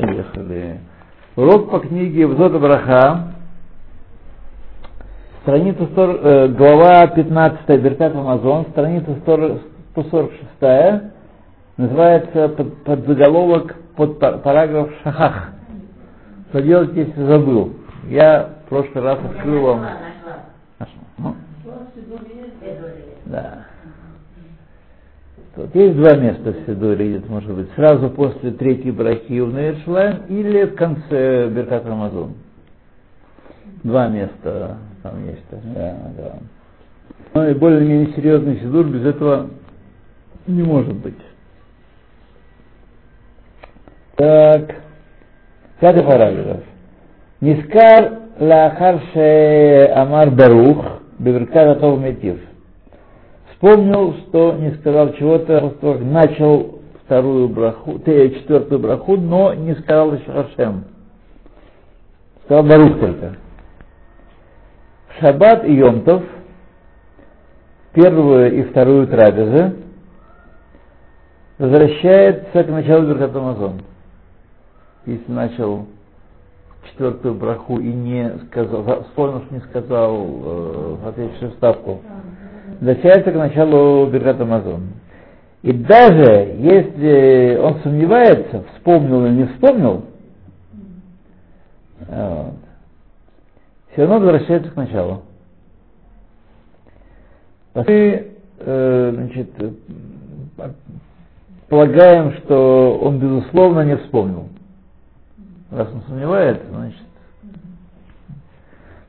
Поехали. Урок по книге Взота Браха. Страница 40, э, глава 15 Беркат Амазон, страница 40, 146, называется под, под заголовок, под параграф Шахах. Что делать, если забыл? Я в прошлый раз открыл вам... Ну, да. Вот есть два места в Сидуре, может быть, сразу после третьей брахи в Нейршлайм или в конце Беркат Рамазон. Два места там есть. Да, да. Ну и более-менее серьезный Сидур без этого не может быть. Так, пятый параграф. Нискар лахар амар барух беверкат атов метив вспомнил, что не сказал чего-то, просто начал вторую браху, четвертую браху, но не сказал еще Хашем. Сказал Барух только. Шаббат и Йомтов, первую и вторую трапезы, возвращается к началу Беркат Амазон. Если начал четвертую браху и не сказал, вспомнил, что не сказал э, ответившую ставку, возвращается к началу Биркат Амазон. И даже если он сомневается, вспомнил или не вспомнил, вот, все равно возвращается к началу. Мы э, значит, полагаем, что он безусловно не вспомнил. Раз он сомневается, значит,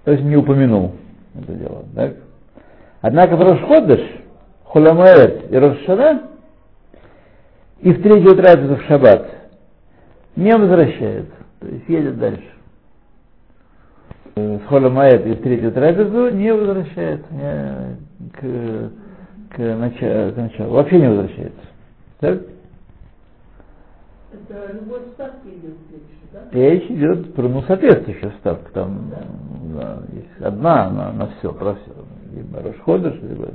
то есть не упомянул это дело. Так? Однако в Рошходыш, Хуламаэт и Рошана и в третью трапезу в Шаббат не возвращается, то есть едет дальше. В Холамаэт и в третью трапезу не возвращается не, к, к, началу, к началу, вообще не возвращается. Так? Это любой ставки идет речь, да? Речь идет про ну, соответствующую ставку. Там да. Да, есть одна на, на все, про все либо Рошходыш, либо...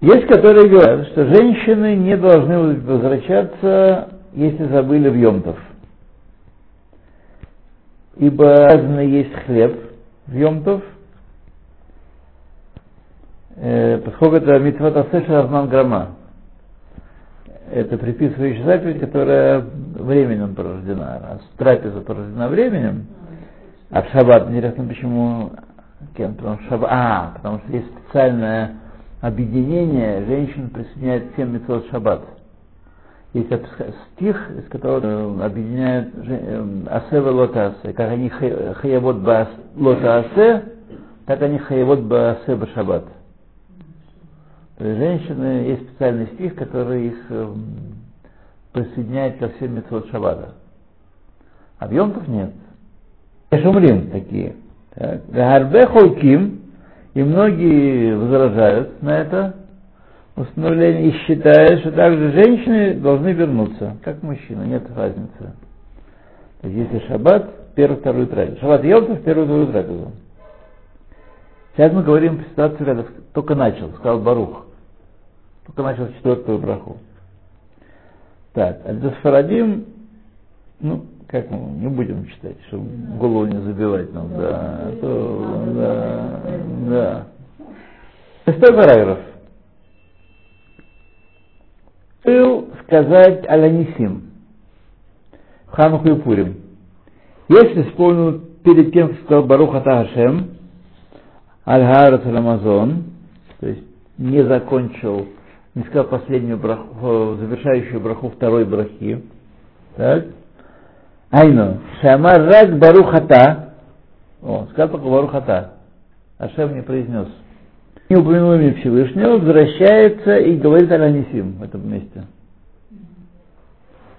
Есть, которые говорят, что женщины не должны возвращаться, если забыли в Йомтов. Ибо разно есть хлеб в Йомтов, э, поскольку это митцвот асеша равнан грамма. Это приписывающая заповедь, которая временем порождена. А трапеза порождена временем, а в шаббат, интересно, почему кем? Потому что, а, потому что есть специальное объединение, женщин присоединяет всем митцвот шаббат. Есть стих, из которого объединяют э, асе лотасе. Как они хаявот ба лотасе, так они хаявот ба асе ба шаббат. То есть женщины, есть специальный стих, который их э, присоединяет ко всем митцвот шаббата. В Йомтов нет. Шумрим такие. Гарбе холким, и многие возражают на это установление и считают, что также женщины должны вернуться, как мужчины, нет разницы. То есть если шаббат, первую, вторую трапезу. Шаббат Йомтов, первую, вторую трапезу. Сейчас мы говорим по ситуации, когда только начал, сказал Барух. Только начал четвертую браху. Так, а для Сфарадим, ну, как мы не будем читать, чтобы голову не забивать нам, да, то, да, да. Шестой параграф. Был сказать Аланисим, Хануху и Пурим. Если вспомнил перед тем, что сказал Баруха Тахашем, Аль-Харат Амазон, то есть не закончил, не сказал последнюю браху, завершающую браху второй брахи, так, Айну, Шамар Рак Барухата, о, сказал только Барухата, Ашем не произнес. Не упомянул имя Всевышнего, возвращается и говорит Аланисим в этом месте.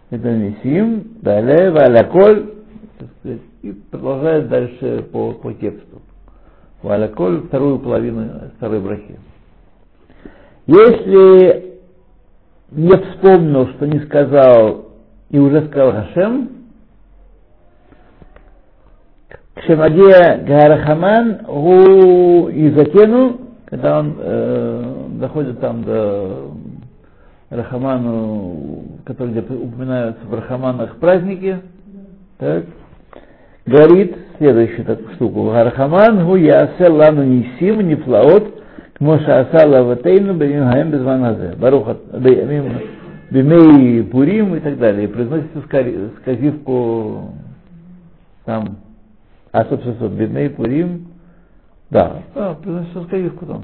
Это Нисим, далее, Валяколь, и продолжает дальше по, по тексту. Валяколь, вторую половину второй брахи. Если не вспомнил, что не сказал и уже сказал Хашем, Кшемагия Гарахаман у Изакену, когда он э, доходит там до Рахаману, которые где упоминаются в Рахаманах праздники, так, говорит следующую такую штуку. Рахаман гу ясе лану нисим нифлаот кмоша асала ватейну бемим хаем безваназе. Баруха бемей пурим и так далее. И произносится сказивку там, а собственно, бемей пурим, да, да произносится сказивку там,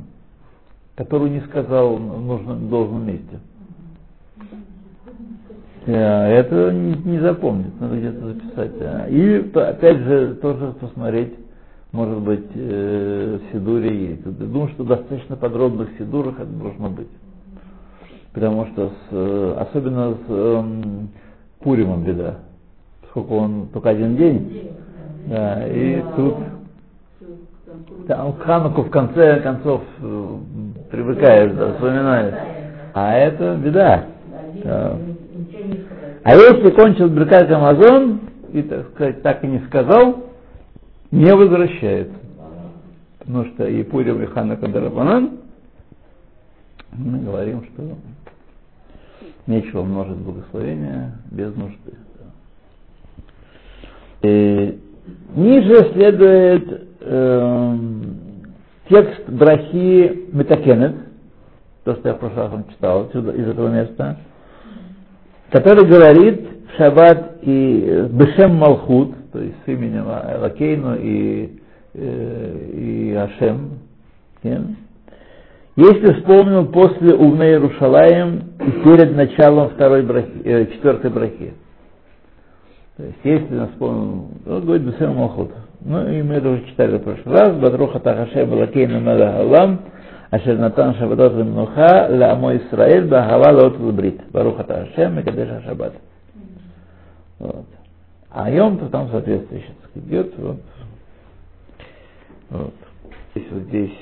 которую не сказал в нужном, должном месте. Это не, не запомнит, надо где-то записать. И опять же тоже посмотреть, может быть, э, в Сидуре есть. Думаю, что достаточно подробных Сидурах это должно быть. Потому что с, э, особенно с э, Пуримом беда. Поскольку он только один день. Да, и тут там Хануку в конце концов э, привыкаешь, да, вспоминаешь. А это беда. Да. А если кончил Беркат Амазон, и, так сказать, так и не сказал, не возвращается. Потому что и Пурим, и Ханака Дарабанан, мы говорим, что нечего множить благословения без нужды. И ниже следует э, текст Брахи Метакенет, то, что я в прошлый раз вам читал отсюда, из этого места, который говорит в шаббат и Бешем Малхут, то есть с именем Лакейну и, э, и Ашем, если вспомнил после Увне Иерушалаем и перед началом второй брахи, э, четвертой брахи. Если нас вспомнил, он говорит Бесер Мохот. Ну, и мы это уже читали в прошлый раз. Батруха Тахаше Балакейна Мелахалам, Ашер Натан Шабадот Лемнуха, Ламо Исраэль, Бахава Лот Лабрит. Баруха Тахаше, Мекадеша Шаббат. Вот. А Йом-то там соответствующе идет. Вот. вот. Здесь вот здесь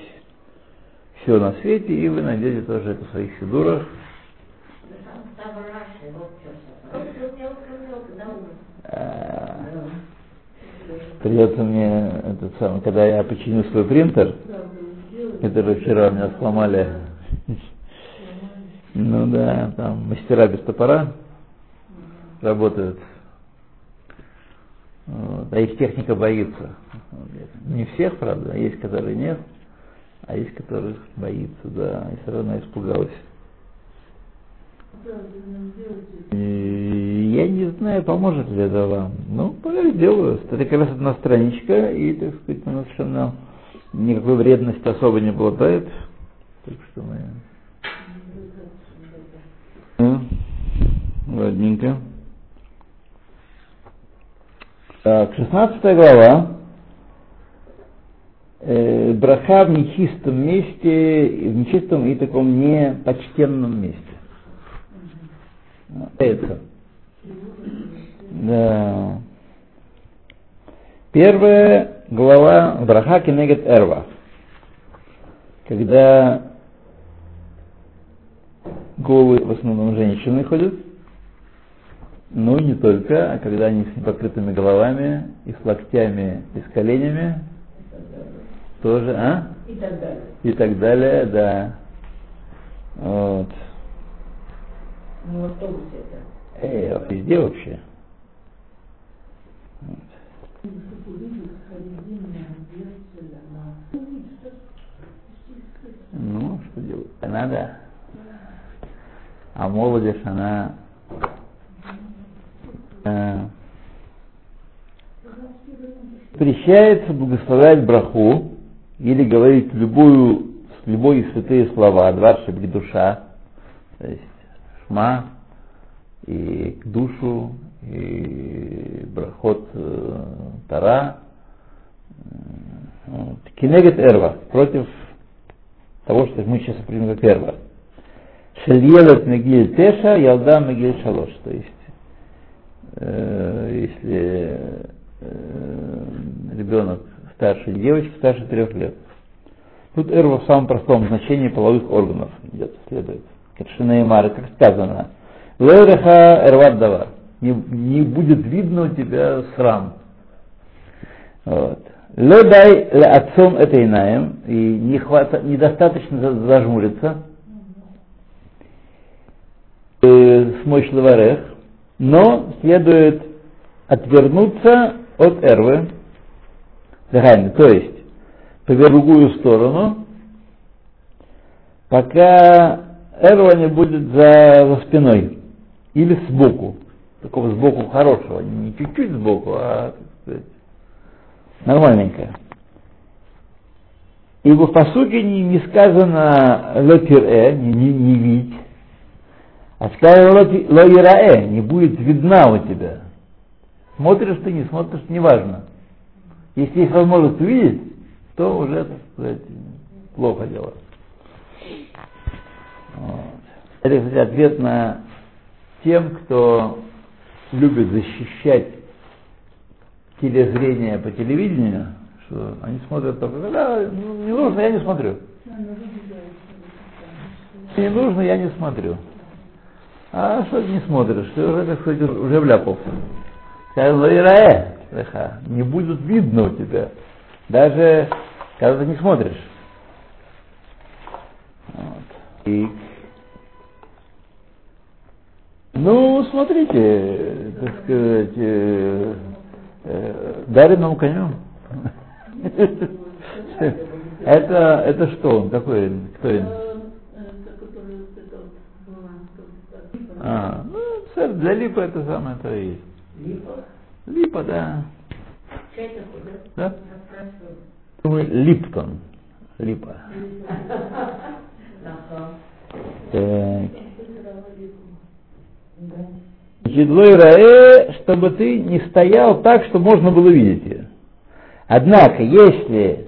все на свете, и вы найдете тоже это в своих фигурах. Придется мне этот самый, когда я починю свой принтер, которые вчера у меня сломали. Ну да, там мастера без топора работают. Вот. А их техника боится. Не всех, правда, а есть, которые нет, а есть, которых боится, да, и все равно испугалась. Я не знаю, поможет ли это вам. Ну, пока сделаю. Это как раз одна страничка, и, так сказать, она совершенно никакой вредности особо не обладает. Так что мы... Ну, ладненько. Так, 16 глава. Э, браха в нечистом месте, в нечистом и таком непочтенном месте. Это. Да. Первое, глава Браха Кенегет Эрва, когда голые в основном женщины ходят, но не только, а когда они с непокрытыми головами, и с локтями, и с коленями, тоже, а? И так далее. И так далее, да. Вот. Ну, в автобусе это. Эй, везде вообще. Ну, что делать? Надо. А молодежь, она э, запрещается благословлять браху или говорить любую, любые святые слова, дварши душа, то есть шма и душу, и брахот э, Тара, вот. Кинегет Эрва, против того, что мы сейчас примем как Эрва. Шельелет Мегиль Теша, Ялда Мегиль Шалош. То есть, э, если э, ребенок старше девочки, старше трех лет. Тут эрва в самом простом значении половых органов идет, следует. Как Шинеймар, как сказано. Лереха эрват давар. Не, не будет видно у тебя срам. Вот. Ледай ле отцом это инаем, и не хвата, недостаточно зажмуриться. э, смочь лаварех, но следует отвернуться от эрвы, то есть повернуть в другую сторону, пока эрва не будет за, за спиной или сбоку, такого сбоку хорошего, не чуть-чуть сбоку, а так сказать, нормальненькое. Ибо в посуке не, не сказано лотире, не, не, не видь, а сказано лоираэ, не будет видна у тебя. Смотришь ты, не смотришь, неважно. Если есть возможность увидеть, то уже, так сказать, плохо дело. Это, кстати, ответ на тем, кто любит защищать телезрение по телевидению, что они смотрят только, да, не нужно, я не смотрю. Не нужно, я не смотрю. А что ты не смотришь? Ты уже, так сказать, уже вляпался. Не будут видно у тебя. Даже когда ты не смотришь. Вот. И ну, смотрите, так сказать, э, э, даренным конем. Это, это что он? Какой? Кто он? А, ну, для липа это самое то и есть. Липа? Липа, да. Да? Думаю, Липтон. Липа. Так. Едлой раэ, чтобы ты не стоял так, что можно было видеть ее. Однако, если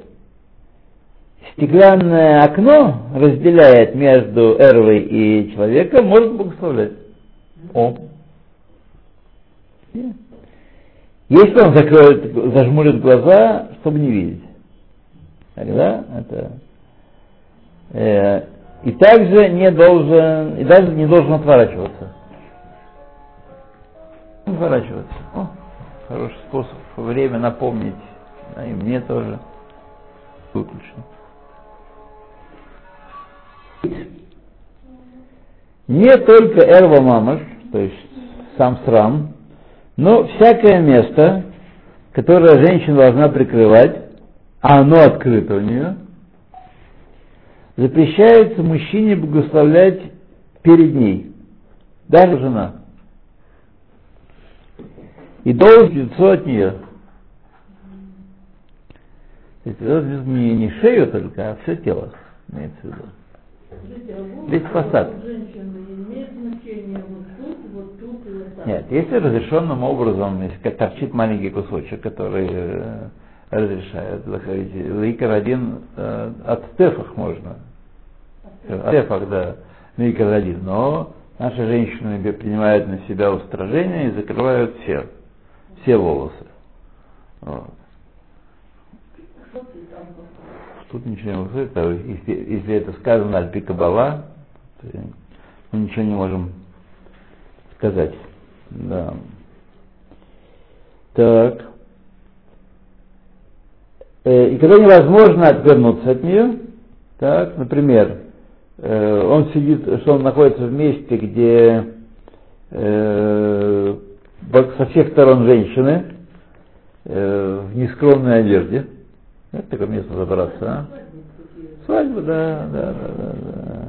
стеклянное окно разделяет между эрвой и человеком, может благословлять. О. Если он закроет, зажмурит глаза, чтобы не видеть. Тогда это... Э, и также не должен, и даже не должен отворачиваться. Отворачиваться. О, хороший способ, время напомнить. Да, и мне тоже. Выключено. Не только эрва мамаш, то есть сам срам, но всякое место, которое женщина должна прикрывать, а оно открыто у нее, запрещается мужчине благословлять перед ней, даже жена. И должен лицо от нее. Это не, не шею только, а все тело имеется в виду. Весь фасад. Нет, если разрешенным образом, если торчит маленький кусочек, который э, разрешает заходить, ликер один э, от тефах можно. От тефах, да, ликер один. Но наши женщины принимают на себя устражение и закрывают все, все волосы. Вот. Тут ничего не выходит, а если, если это сказано Альпи Кабала, мы ничего не можем сказать. Да. Так. Э, и когда невозможно отвернуться от нее, так, например, э, он сидит, что он находится в месте, где э, со всех сторон женщины э, в нескромной одежде, это такое место забраться, а? Свадьба, да, да, да, да, да.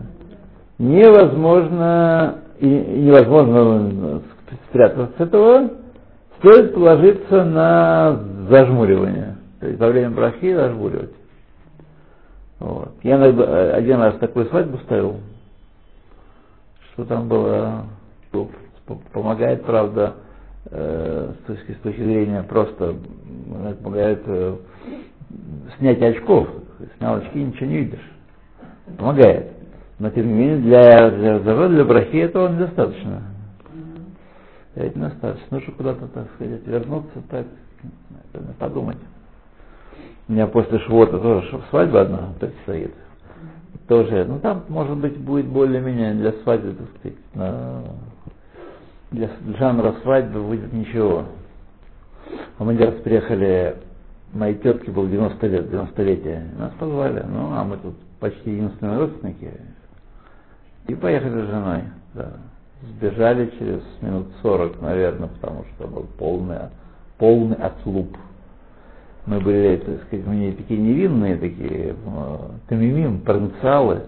Невозможно, и невозможно спрятаться с этого, стоит положиться на зажмуривание. То есть во время брахи зажмуривать. Вот. Я иногда, один раз такую свадьбу ставил, что там было, помогает, правда, э, с, точки, с точки зрения просто помогает э, снять очков. Снял очки, ничего не видишь. Помогает. Но тем не менее для, для здоровья, для брахи этого недостаточно. Это недостаточно. Нужно куда-то, так сказать, вернуться, так, подумать. У меня после швота тоже свадьба одна предстоит. Тоже, ну там, может быть, будет более-менее для свадьбы, так сказать, на, для жанра свадьбы будет ничего. А мы раз приехали моей тетке было 90 лет, 90-летие. Нас позвали, ну, а мы тут почти единственные родственники. И поехали с женой, да. Сбежали через минут сорок, наверное, потому что был полный, полный отлуп. Мы были, так сказать, мы такие невинные, такие э, тамимим, провинциалы,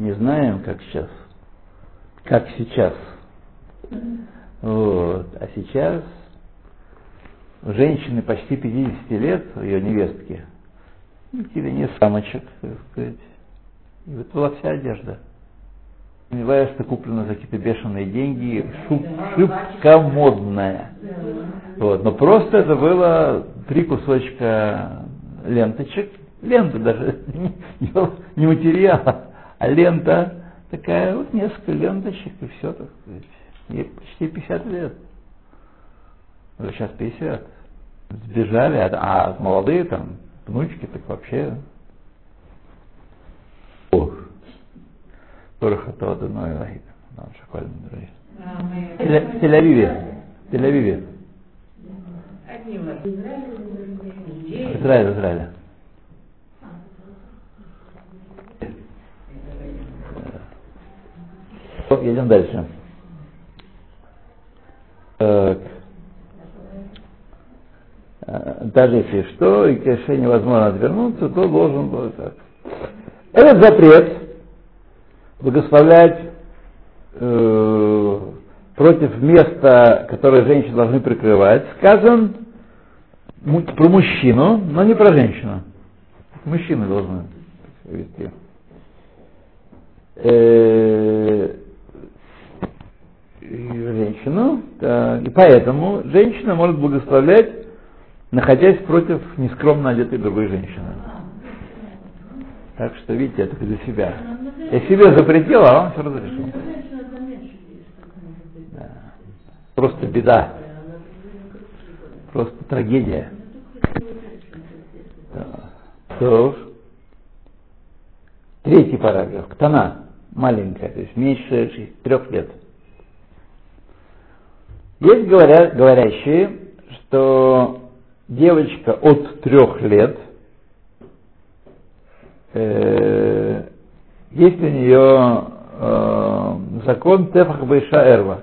не знаем, как сейчас, как сейчас. Вот. А сейчас женщины почти 50 лет, ее невестки, или не самочек, так сказать. И вот была вся одежда. Что куплено за какие-то бешеные деньги, шуб, шибко модная. Вот. Но просто это было три кусочка ленточек, лента даже, не материала, а лента такая, вот несколько ленточек и все, так сказать. Ей почти 50 лет. Уже сейчас 50. Сбежали, а, а молодые там, внучки, так вообще. Ох. Барахато Адоной Лахид. Нам шакваль В Тель-Авиве. В Тель-Авиве. Израиль, Израиль. Едем дальше. Так. Даже если что, и конечно невозможно отвернуться, то должен быть так. Этот запрет благословлять э, против места, которое женщины должны прикрывать, сказан про мужчину, но не про женщину. Мужчины должны вести. Э, женщину, да, и поэтому женщина может благословлять, находясь против нескромно одетой другой женщины. Так что, видите, это для себя. Я себе запретил, а он все разрешил. Да. Просто беда. Просто трагедия. Да. То. Третий параграф. Ктана. Маленькая, то есть меньше трех лет. Есть говоря, говорящие, что девочка от трех лет, э, есть у нее э, закон тефах бейша эрва.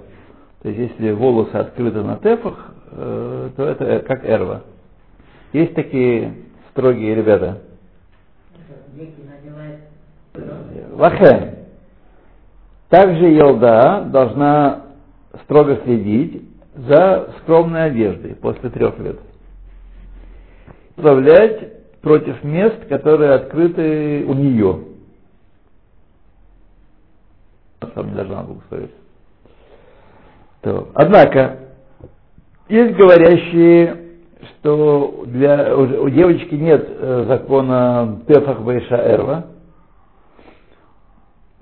То есть если волосы открыты на тефах, э, то это как эрва. Есть такие строгие ребята. Лахен. Также Елда должна строго следить за скромной одеждой после трех лет. Управлять против мест, которые открыты у нее. Сам не должна. То. Однако, есть говорящие, что для, у, девочки нет э, закона Тефах Байша Эрва,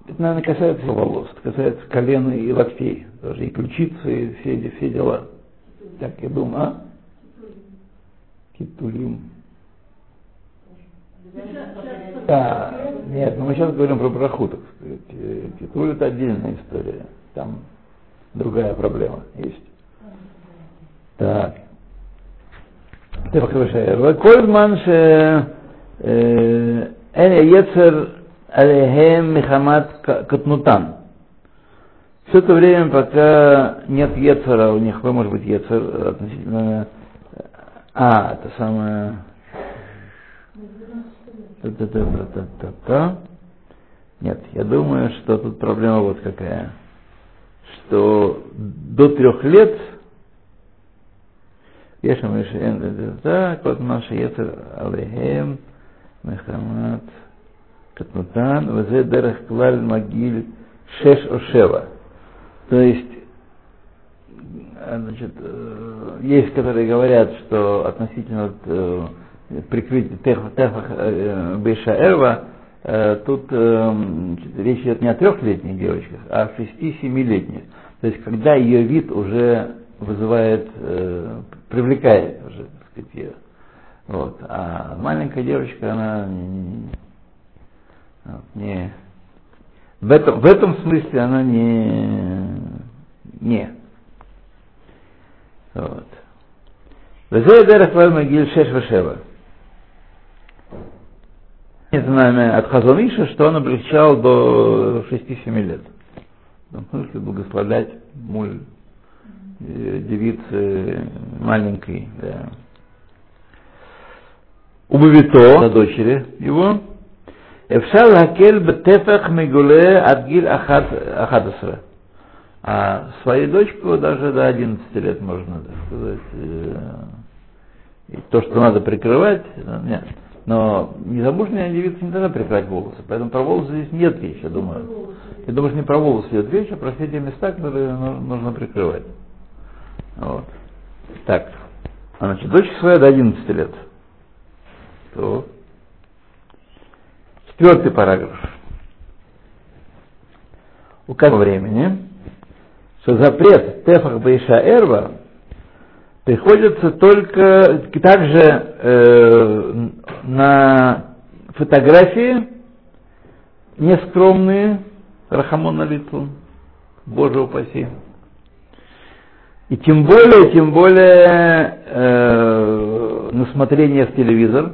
это, наверное, касается волос, это касается колена и локтей, тоже и ключицы, и все, все дела. Так, я думаю, а? Китулим. Да, нет, но мы сейчас говорим про браху, так. Китуль это отдельная история, там другая проблема есть. Так. Ты Коль манше Эля э, Ецер алейхем михамат катнутан. Все это время, пока нет Ецера, у них, может быть, Ецер относительно... А, это самое... Та-та-та-та-та-та. Нет, я думаю, что тут проблема вот какая. Что до трех лет Ешам Ишен, да, кот наша Ецер Алейхем, Мехамат, Катнутан, Вазе Дерех Клаль Магиль Шеш Ошева. То есть, значит, есть, которые говорят, что относительно э, прикрытия Техах Бейша Эрва, тут значит, речь идет не о трехлетних девочках, а о шести-семилетних. То есть, когда ее вид уже вызывает, привлекает уже, так сказать, ее. Вот. А маленькая девочка, она не, в, этом, в этом смысле она не, не. Вот. Не знаем от Хазониша, что он облегчал до 6-7 лет. В смысле благословлять муль э, девицы маленькой, да. Убавито, дочери его, אפשר להקל בטפח מגולה עד גיל 11. А свою дочку даже до 11 лет можно, так сказать, э, и то, что надо прикрывать, нет. Но незамужняя девица не должна прикрывать волосы, поэтому про волосы здесь нет речи, я думаю. Я думаю, что не про волосы идет речь, а про все те места, которые нужно прикрывать. Вот. Так. А значит, дочь своя до 11 лет. То. Четвертый параграф. У какого времени, что запрет Тефах Бейша Эрва приходится только также э, на фотографии нескромные, Рахамон на лицу, Боже упаси. И тем более, тем более э, на смотрение в телевизор,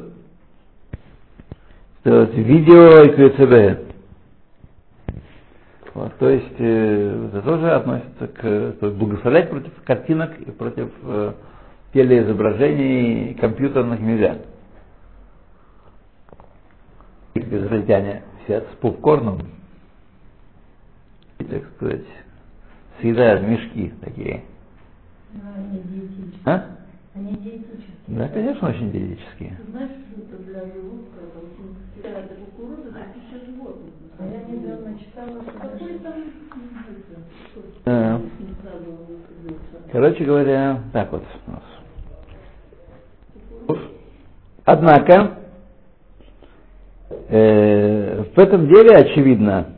то есть видео и КЦБ. Вот, то есть э, это тоже относится к то есть благословлять против картинок и против э, телеизображений компьютерных нельзя. Израильтяне сидят с попкорном, и, так сказать, съедают мешки такие. Диетические. А? Они диетические. Да, конечно, очень диетические. Ты знаешь, что это для желудка, это очень... Это кукуруза, это пища животных. А я недавно читала, что какой там... Выходился. короче говоря, так вот у нас. Однако, э, в этом деле очевидно,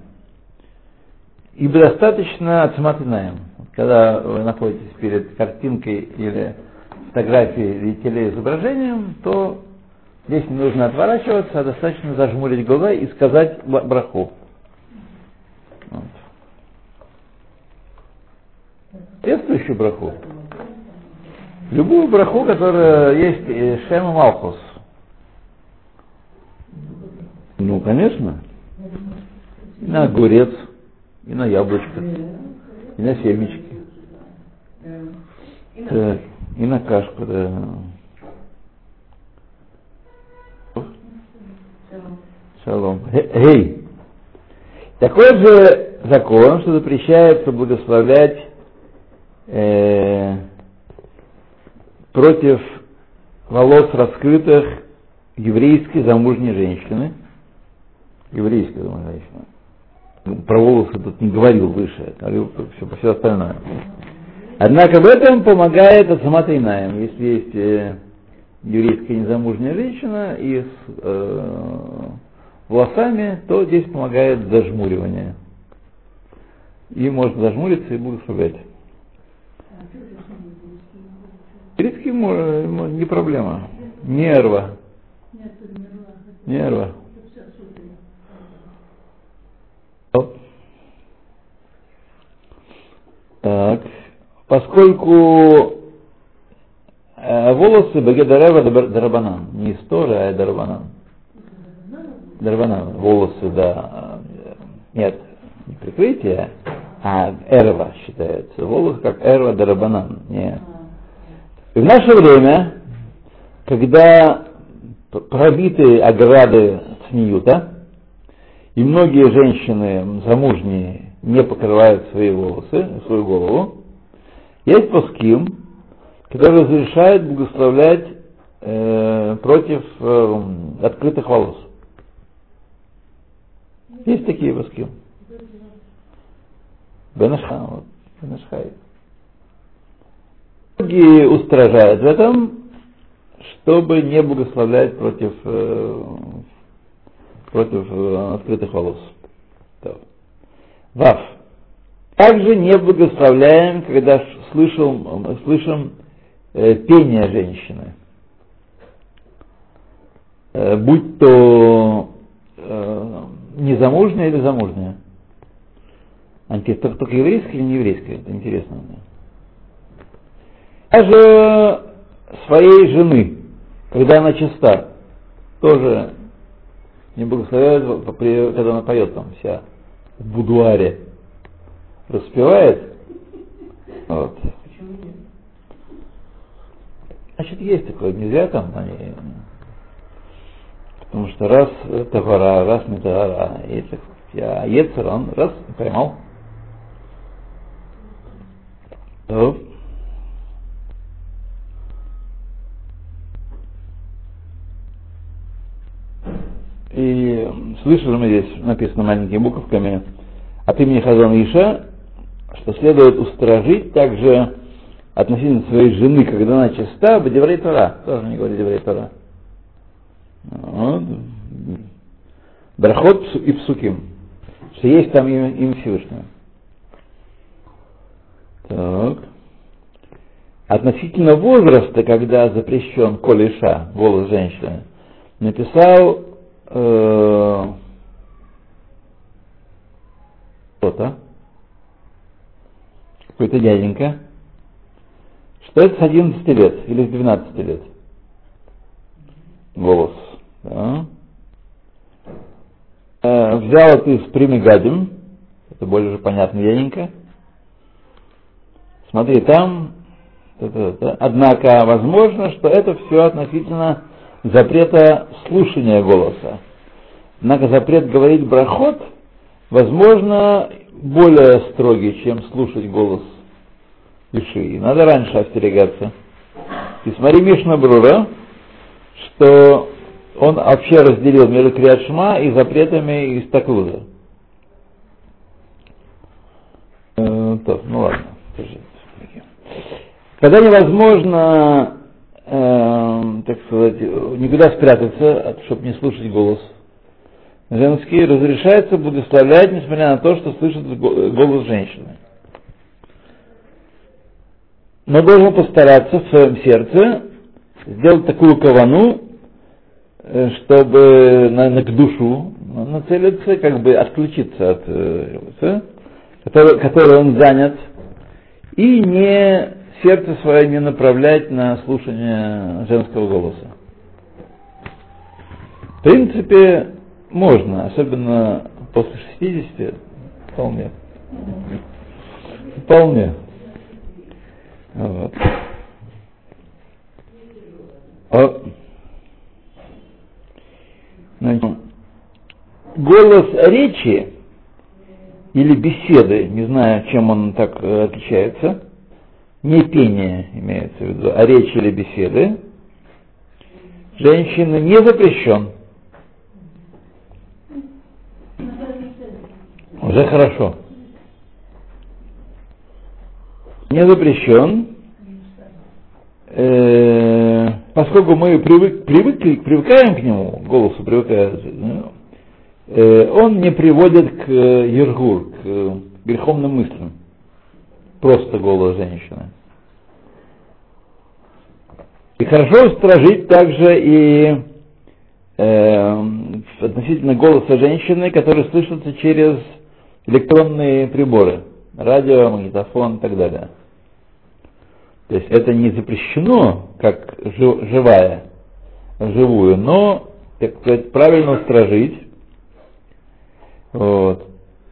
ибо достаточно отсматриваем. Когда вы находитесь перед картинкой или фотографией или телеизображением, то здесь не нужно отворачиваться, а достаточно зажмурить глаза и сказать браху. Вот. Соответствующую браху. Любую браху, которая есть э, Шем и Малхус. Ну, конечно. И на огурец, и на яблочко, и на семечки. Так, и на кашку, да. Шалом. Эй! Такой же закон, что запрещает благословлять э, против волос раскрытых еврейской замужней женщины. Еврейской замужней женщины. Про волосы тут не говорил выше, говорил все, все остальное. Однако в этом помогает Инаем. Если есть э, еврейская незамужняя женщина и с э, волосами, то здесь помогает зажмуривание. И можно зажмуриться и благословлять. Мо- не проблема. Нерва. Нерва. Так. Поскольку э, волосы Багедарева Дарабанан, не из Торы, а Дарабанан. Дарабанан, волосы, да. э, Нет, не прикрытие, а эрва считается. Волосы как эрва Дарабанан. Нет. И в наше время, когда пробиты ограды Цниюта, и многие женщины замужние не покрывают свои волосы, свою голову, есть паским, который разрешает благословлять э, против э, открытых волос. Есть такие паским. Бенашхан, вот, Бенашхай. Многие устражают в этом, чтобы не благословлять против, э, против э, открытых волос. Вав. Также не благословляем, когда ш- слышим, э, пение женщины. Э, будь то э, незамужняя или замужняя. Анти, только, только еврейская или не еврейская? Это интересно. мне. Даже своей жены, когда она чиста, тоже не благословляют, когда она поет там вся в будуаре. распевает. Вот. Почему нет? Значит, есть такое, нельзя там они. Потому что раз товара, раз не товара, и так, а Ецер, он раз поймал. То. И слышали мы здесь, написано маленькими буковками, от имени Хазан Иша, что следует устражить также относительно своей жены, когда она чиста, Бадеврей Тора. Тоже не говорит Деврей Тора. Брахот и Псуким. Что есть там имя, имя Всевышнего. Так. Относительно возраста, когда запрещен колеша, голос женщины, написал э, кто-то, какой-то дяденька, что это с 11 лет или с 12 лет. Голос. Да. Э, взял это из Примигадим, это более же понятно дяденька. Смотри, там, однако возможно, что это все относительно запрета слушания голоса. Однако запрет говорить брахот, возможно, более строгий, чем слушать голос Иши. И надо раньше остерегаться. И смотри Мишна Брура, что он вообще разделил между Криашма и запретами из Таклуда. Э, то, ну ладно. Когда невозможно, э, так сказать, никуда спрятаться, чтобы не слушать голос женский, разрешается благословлять, несмотря на то, что слышит голос женщины. Но должен постараться в своем сердце сделать такую кавану, э, чтобы на, на к душу нацелиться, как бы отключиться от, э, который, который он занят, и не сердце свое не направлять на слушание женского голоса. В принципе, можно, особенно после 60, вполне. Вполне. Вот. А, значит, голос речи или беседы, не знаю, чем он так э, отличается, не пение имеется в виду, а речь или беседы, женщины не запрещен. Уже хорошо. Не запрещен, э, поскольку мы привык, привыкли, привыкаем к нему, голосу привыкают, э, он не приводит к э, ергур, к э, греховным мыслям просто голос женщины. И хорошо устражить также и э, относительно голоса женщины, который слышится через электронные приборы, радио, магнитофон и так далее. То есть это не запрещено, как живая, живую, но, так сказать, правильно устражить. Вот.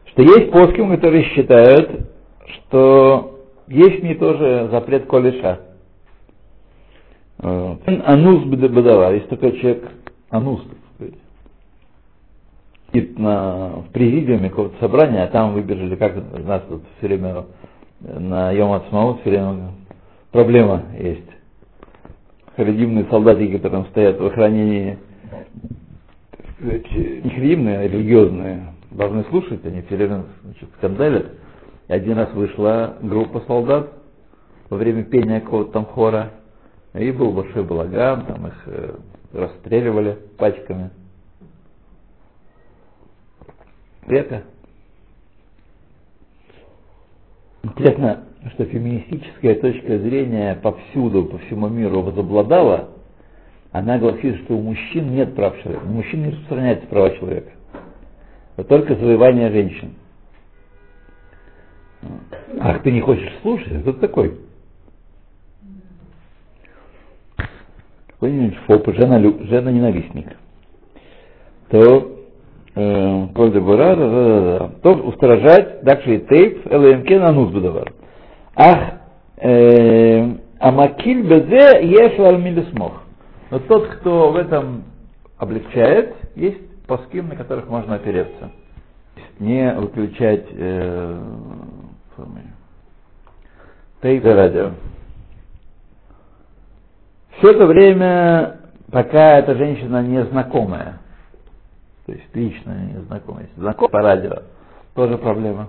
Что есть плоским, которые считают, что есть мне тоже запрет колеша. Анус бадава, есть такой человек, анус, сидит на, в президиуме какого-то собрания, а там выбежали, как у нас тут все время на Йом Ацмаут все время проблема есть. Харидимные солдатики, которые стоят в охранении, не харидимные, а религиозные, должны слушать, они все время значит, скандалят. И один раз вышла группа солдат во время пения какого-то там хора, и был большой балаган, там их э, расстреливали пачками. Это интересно, что феминистическая точка зрения повсюду, по всему миру возобладала, она гласит, что у мужчин нет прав человека, у мужчин не распространяется права человека, а только завоевание женщин. Ах, ты не хочешь слушать? Кто такой? Какой-нибудь фоп, жена, жена ненавистник. То Коль дебура. То устражать, дакши тейп, элэмке на нус будавар. Ах, э, амакиль безе еш смог. Но тот, кто в этом облегчает, есть паским, на которых можно опереться. Не выключать э, тейп радио. Все это время, пока эта женщина незнакомая, то есть лично незнакомая, если знакомая по радио, тоже проблема.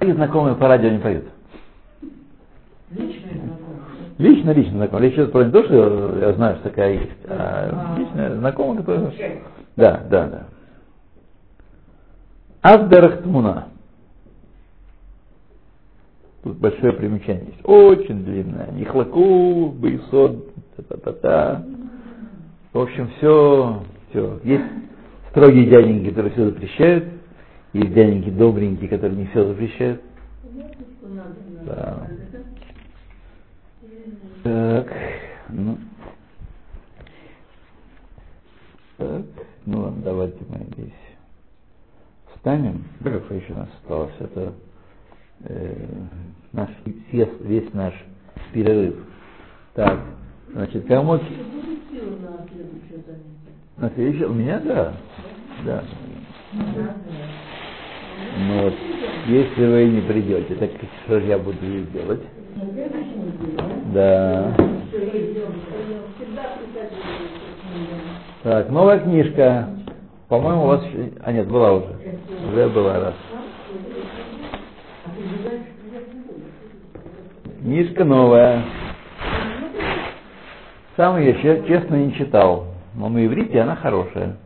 И знакомые по радио не поют. Знакомые. Лично, лично знакомые. Лично про не то, что я знаю, что такая есть, а лично знакомые, которые... Да, да, да. Аздерахтмуна. Тут большое примечание есть. Очень длинное. Нихлаку, Байсод, та-та-та-та. В общем, все, все. Есть строгие дяденьки, которые все запрещают. Есть дяденьки добренькие, которые не все запрещают. Да. Так, ну. Так, ну ладно, давайте мы здесь встанем. Сколько еще у нас осталось? Это э, наш весь наш перерыв. Так, значит, кому... На следующее? У меня, да. Да. Ну вот, если вы не придете, так что же я буду делать? Да. Так, новая книжка. По-моему, у вас... А нет, была уже. Уже была раз. Книжка новая. Сам ее честно не читал. Но на иврите она хорошая.